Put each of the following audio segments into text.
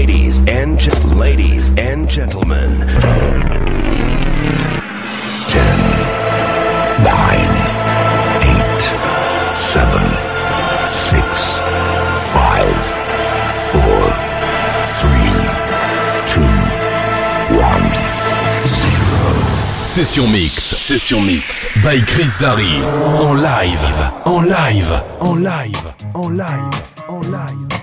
ladies and ge- ladies and gentlemen. Ten, nine, eight, seven, six, five, four, three, two, one, zero. Session mix, session mix by Chris Darry en live, en live, en live, en live, en live. En live.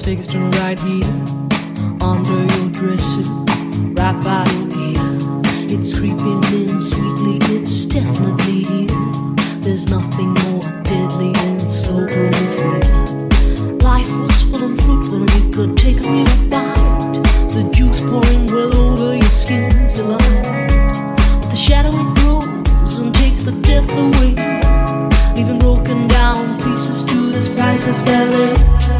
is fixed right here under your dresser, right by your ear. It's creeping in sweetly, it's definitely here. There's nothing more deadly than slow fear. Life was full and fruitful, and you could take a real bite. The juice pouring well over your skin's delight. But the shadow it grows and takes the depth away, leaving broken down pieces to this priceless valley.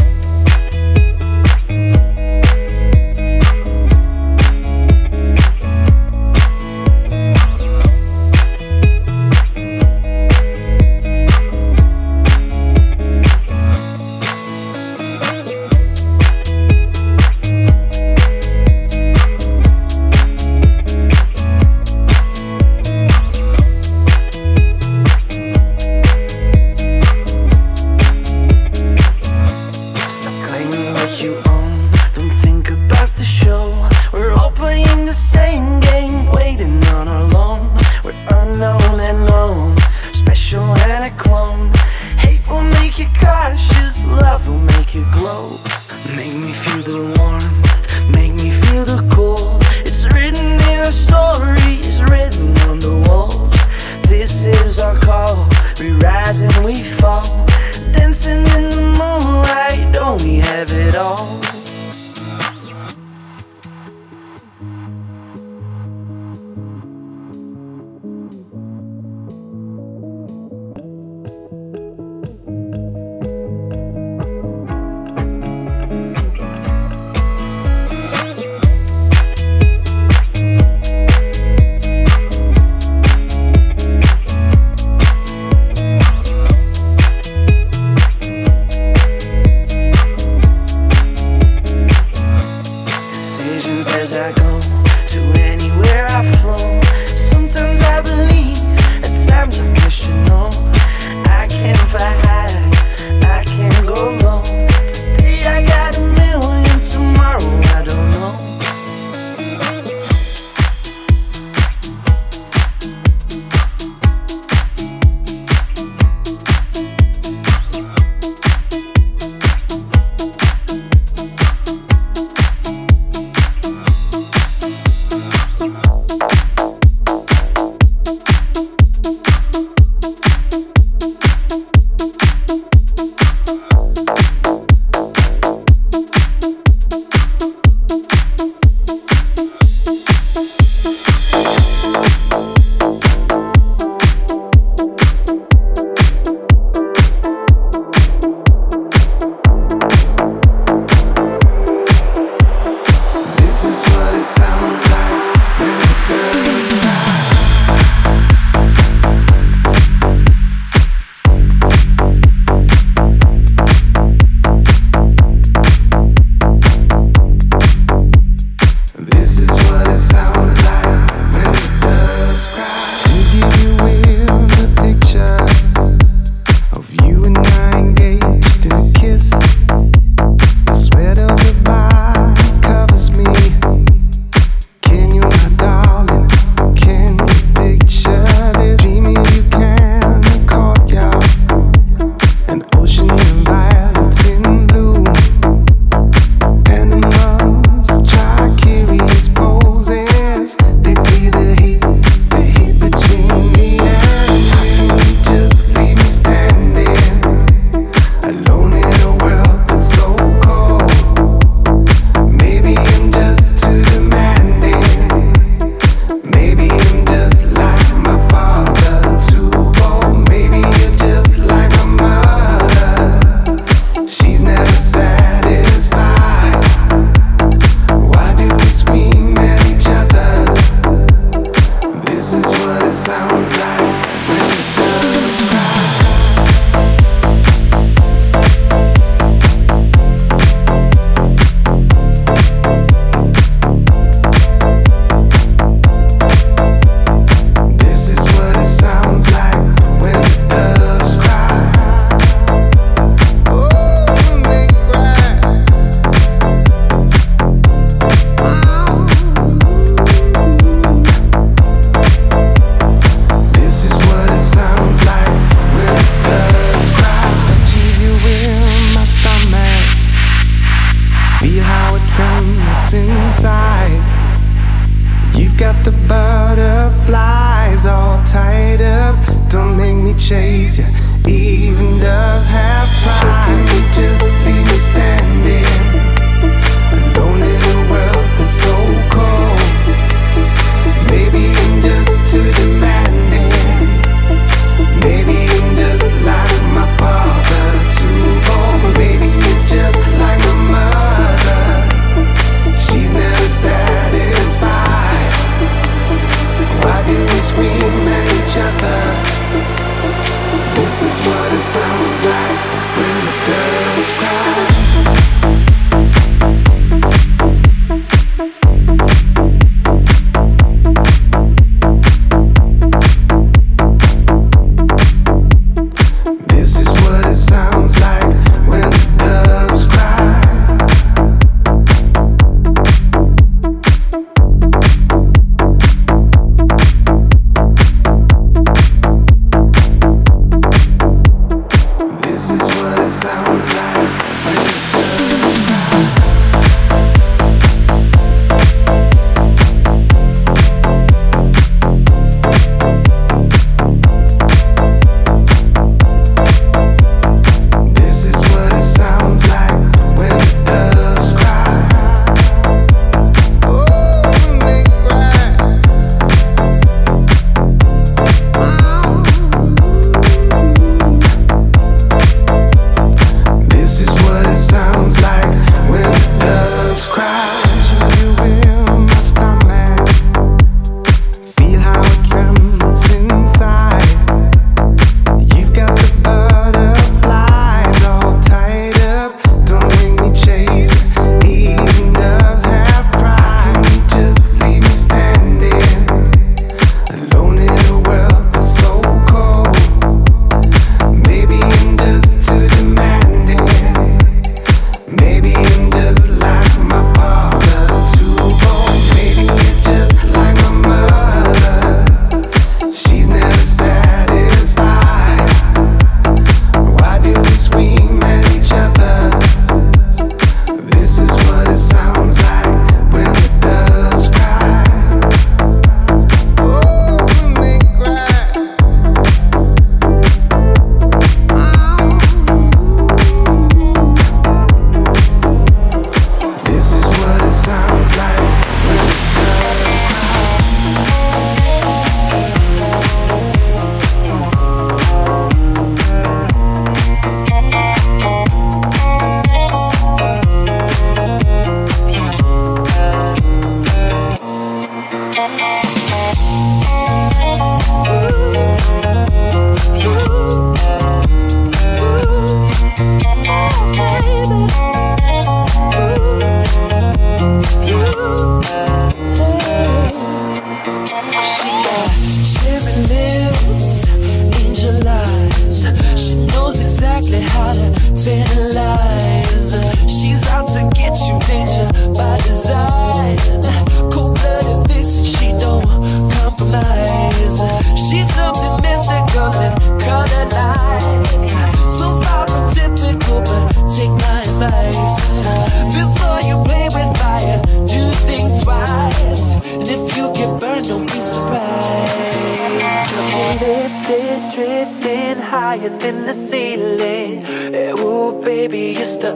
okay.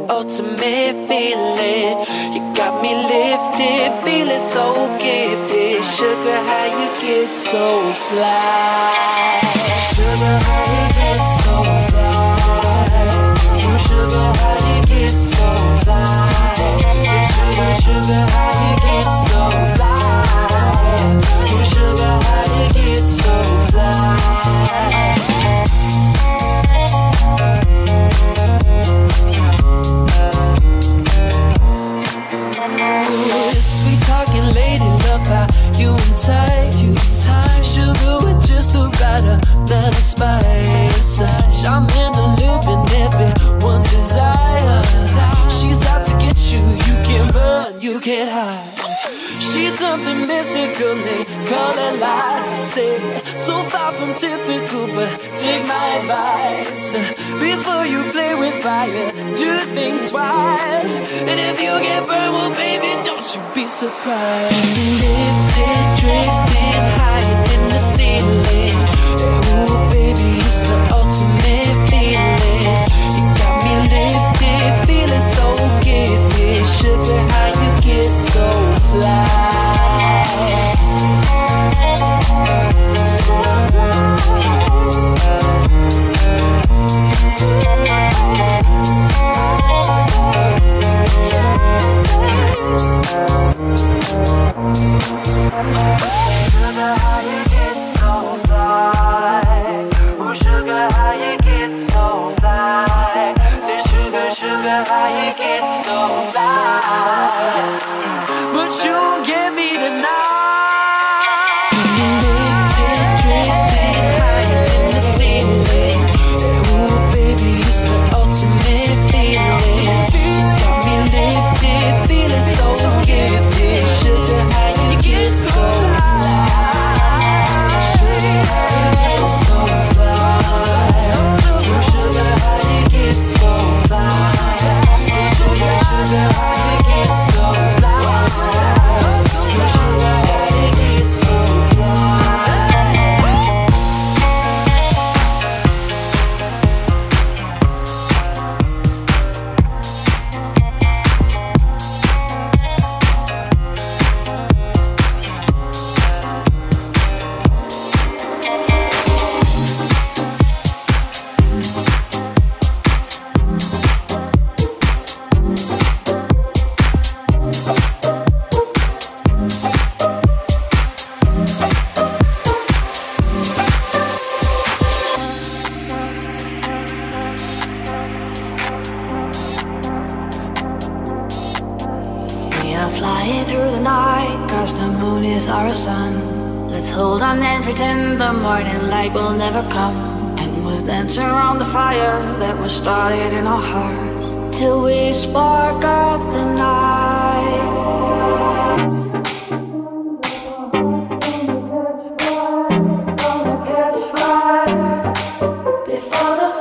ultimate surprise.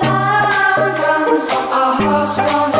sound comes from our hearts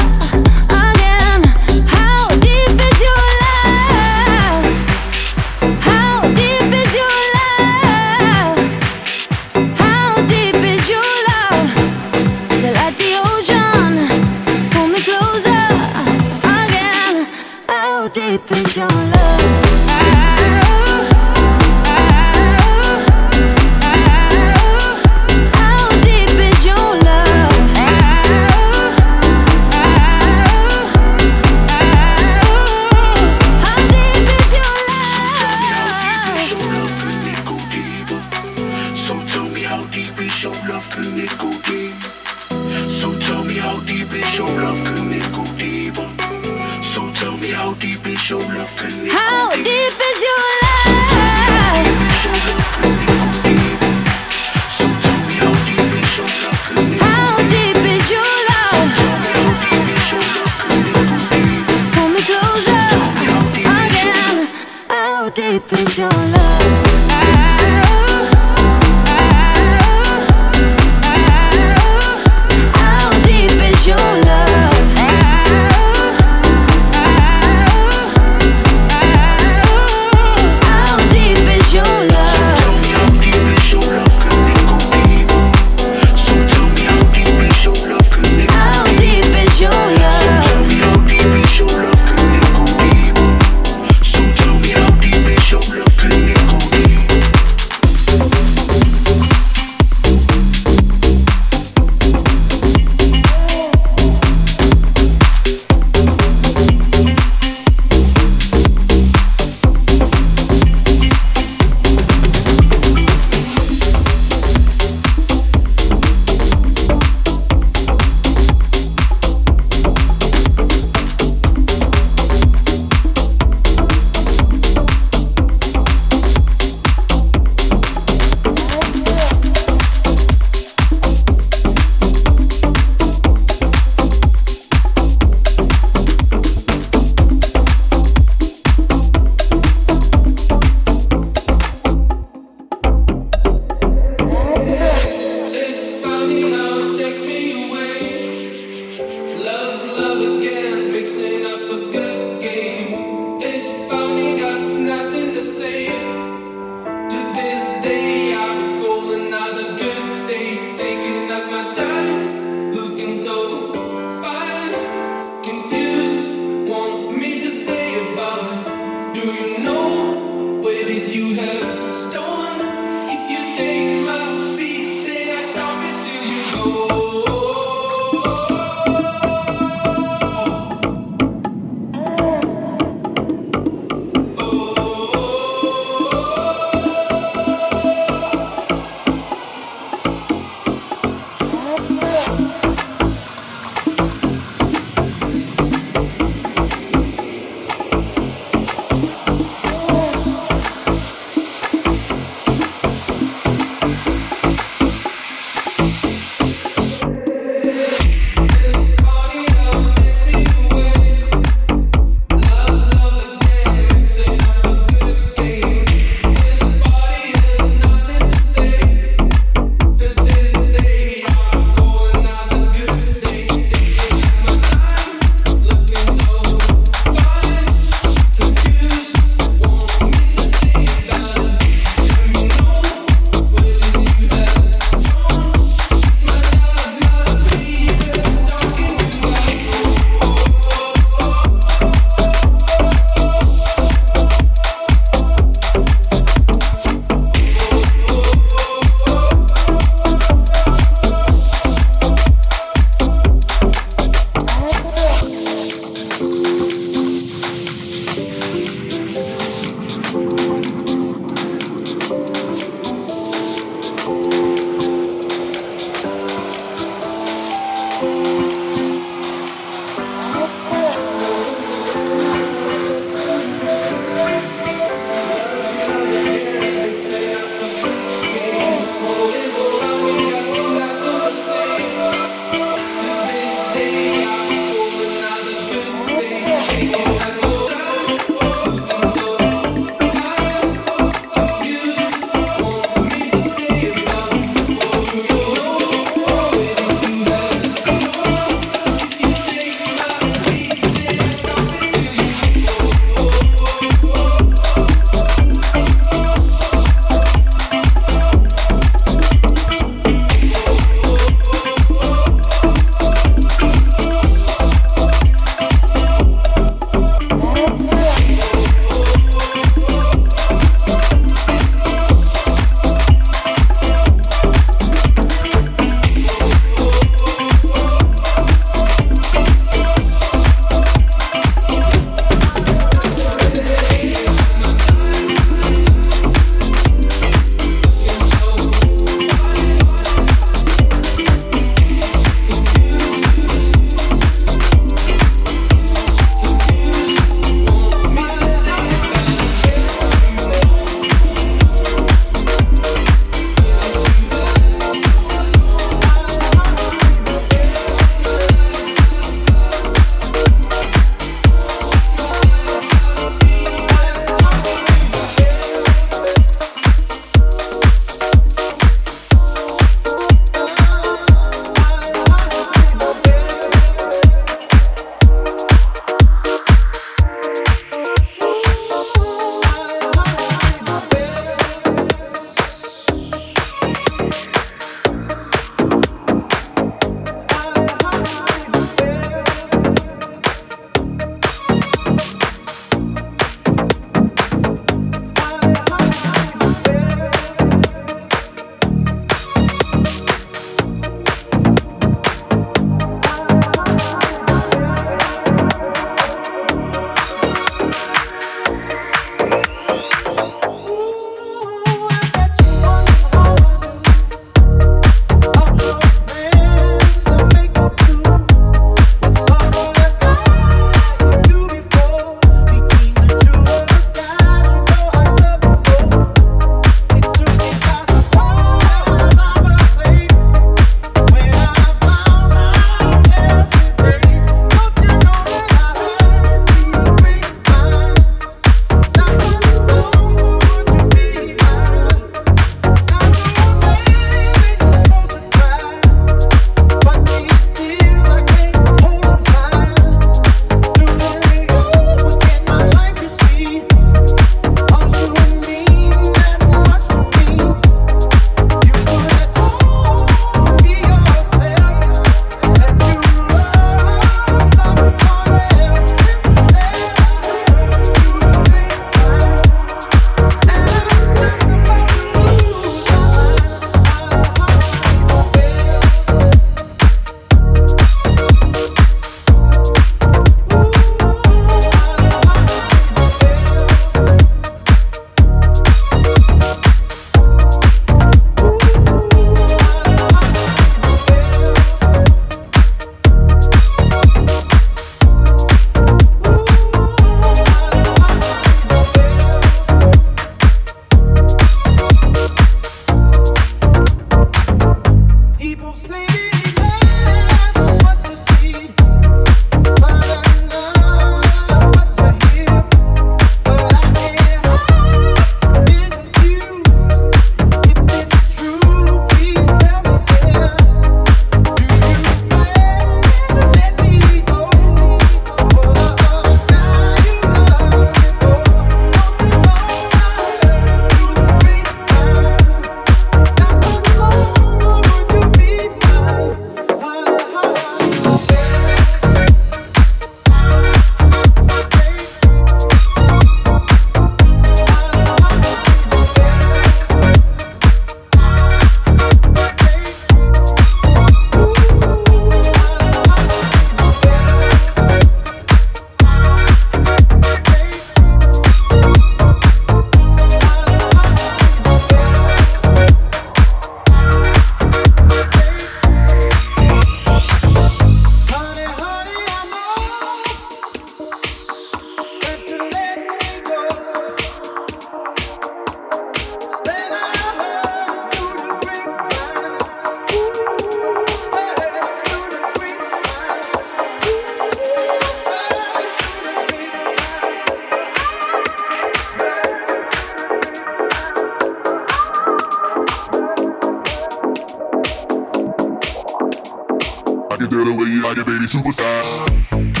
do the way you like it, baby, supersize.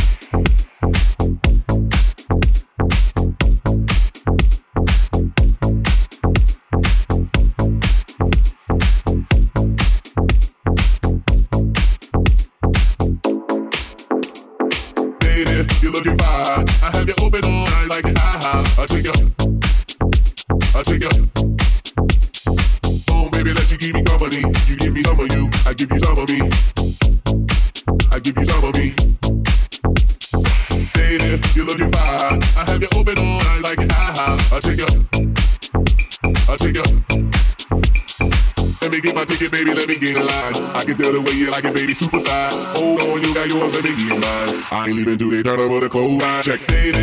leaving today, they turn over the clothesline. Check it.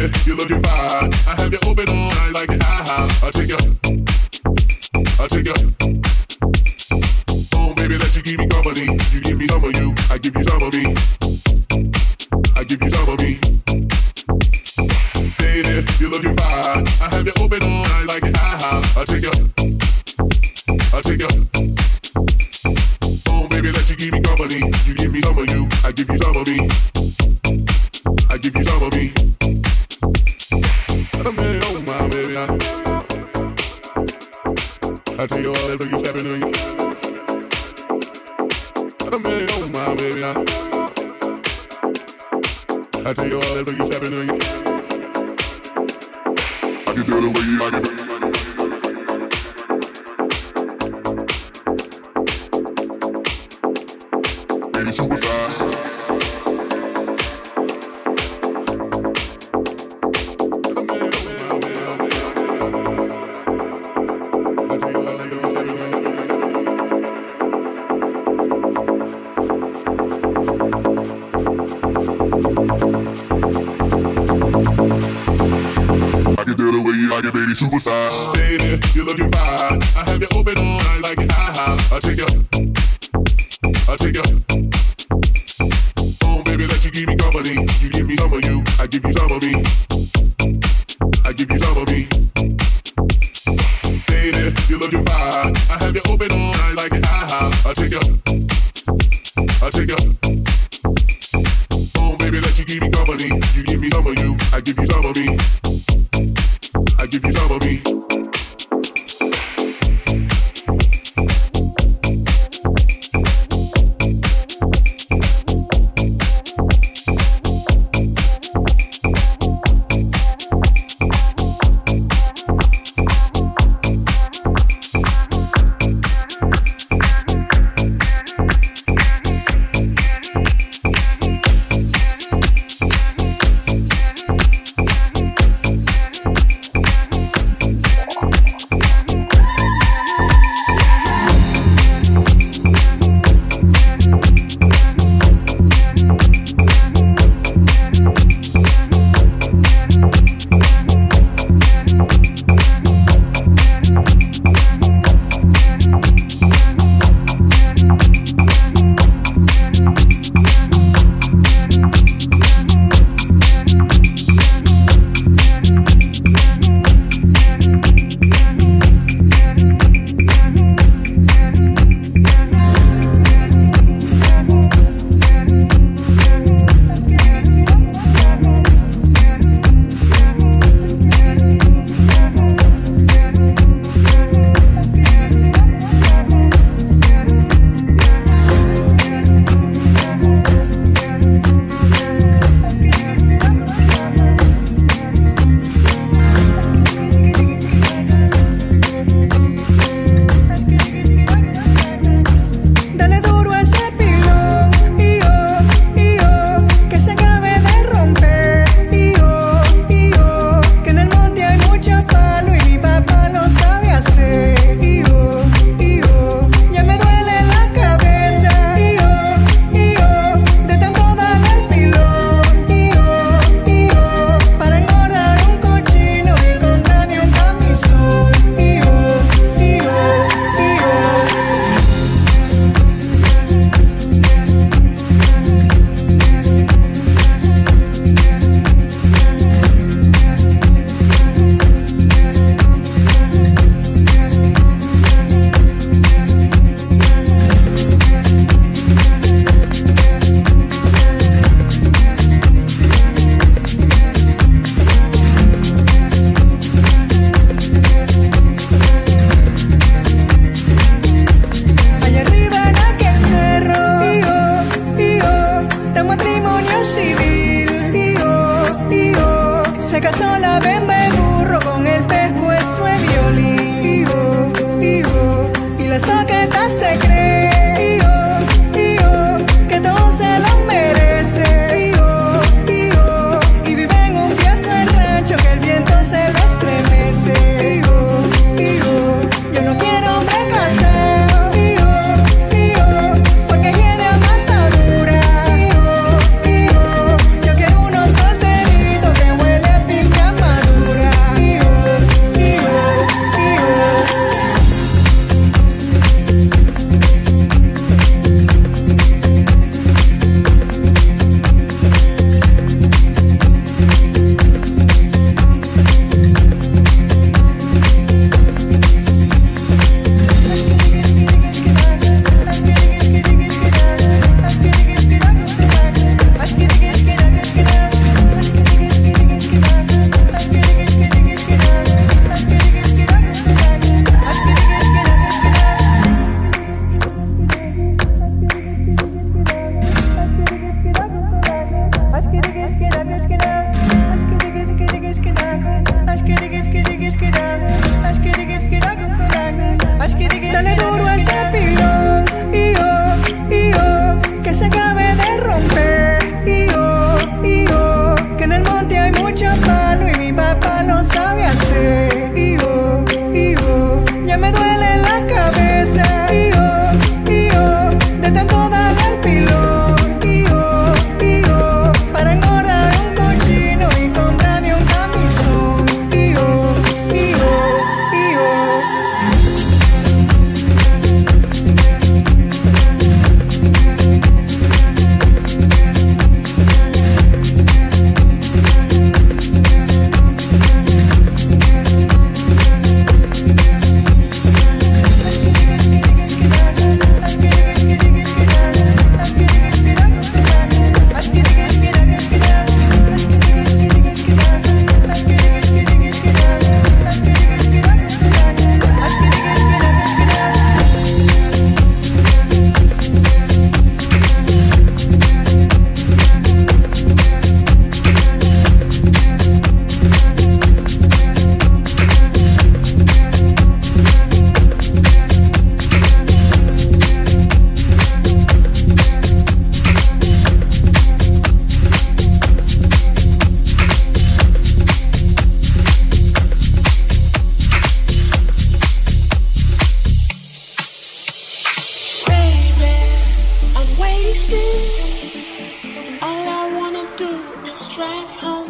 your baby superstar. Baby, you're looking fine. I have you open all night like I have. I take you.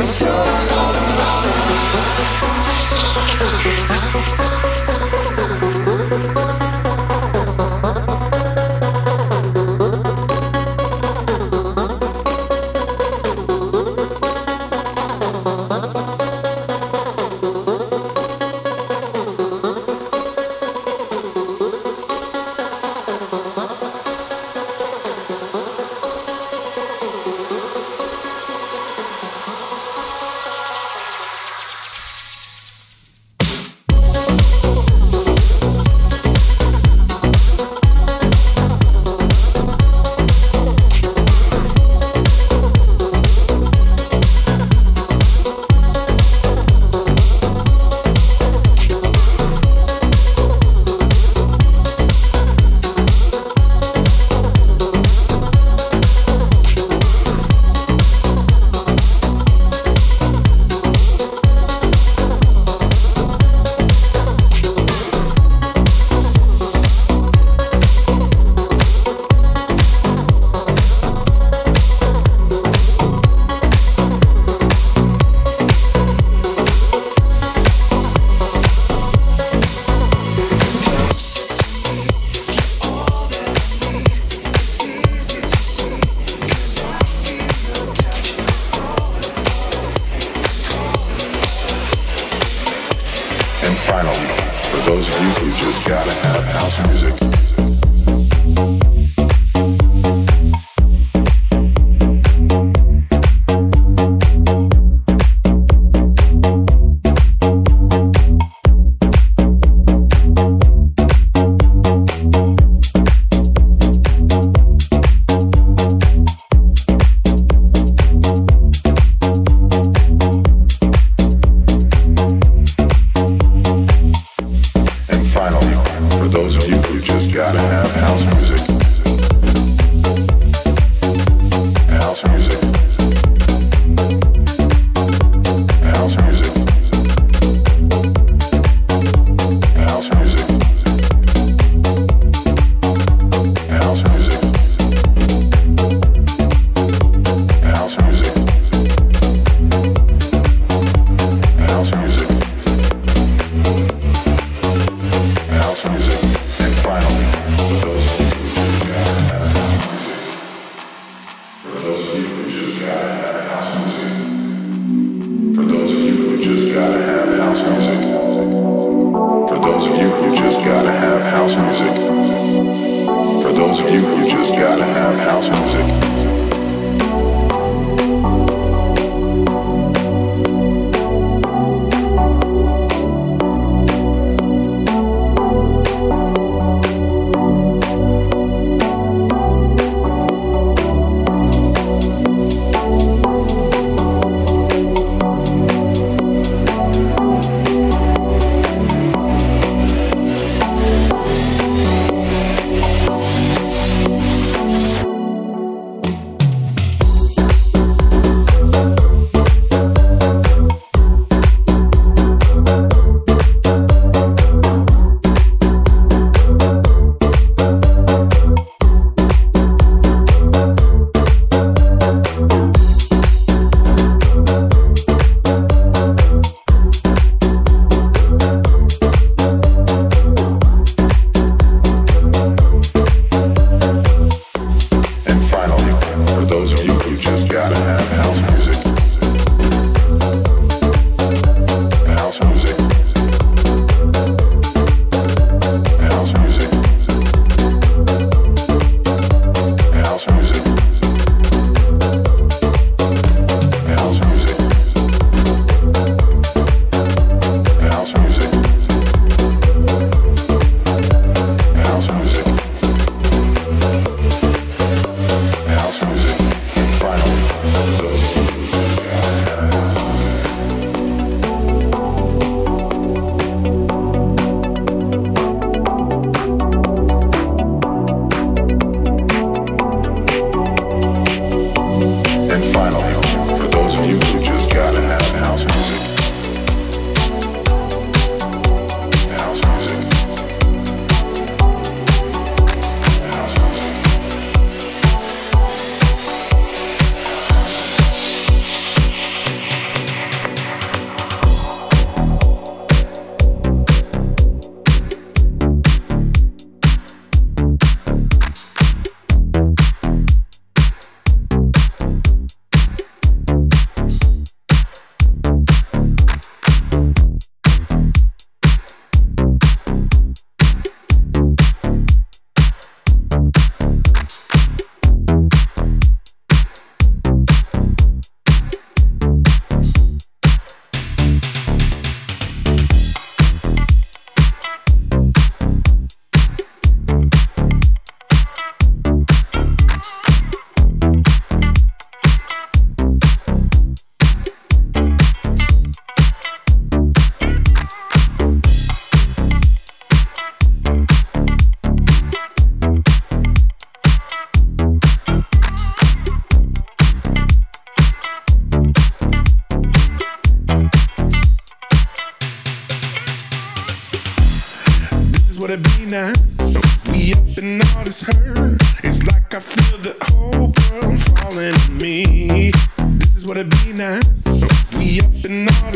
It's all on my side.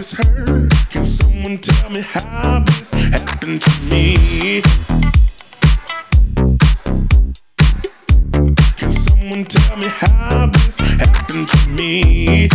This hurt. Can someone tell me how this happened to me? Can someone tell me how this happened to me?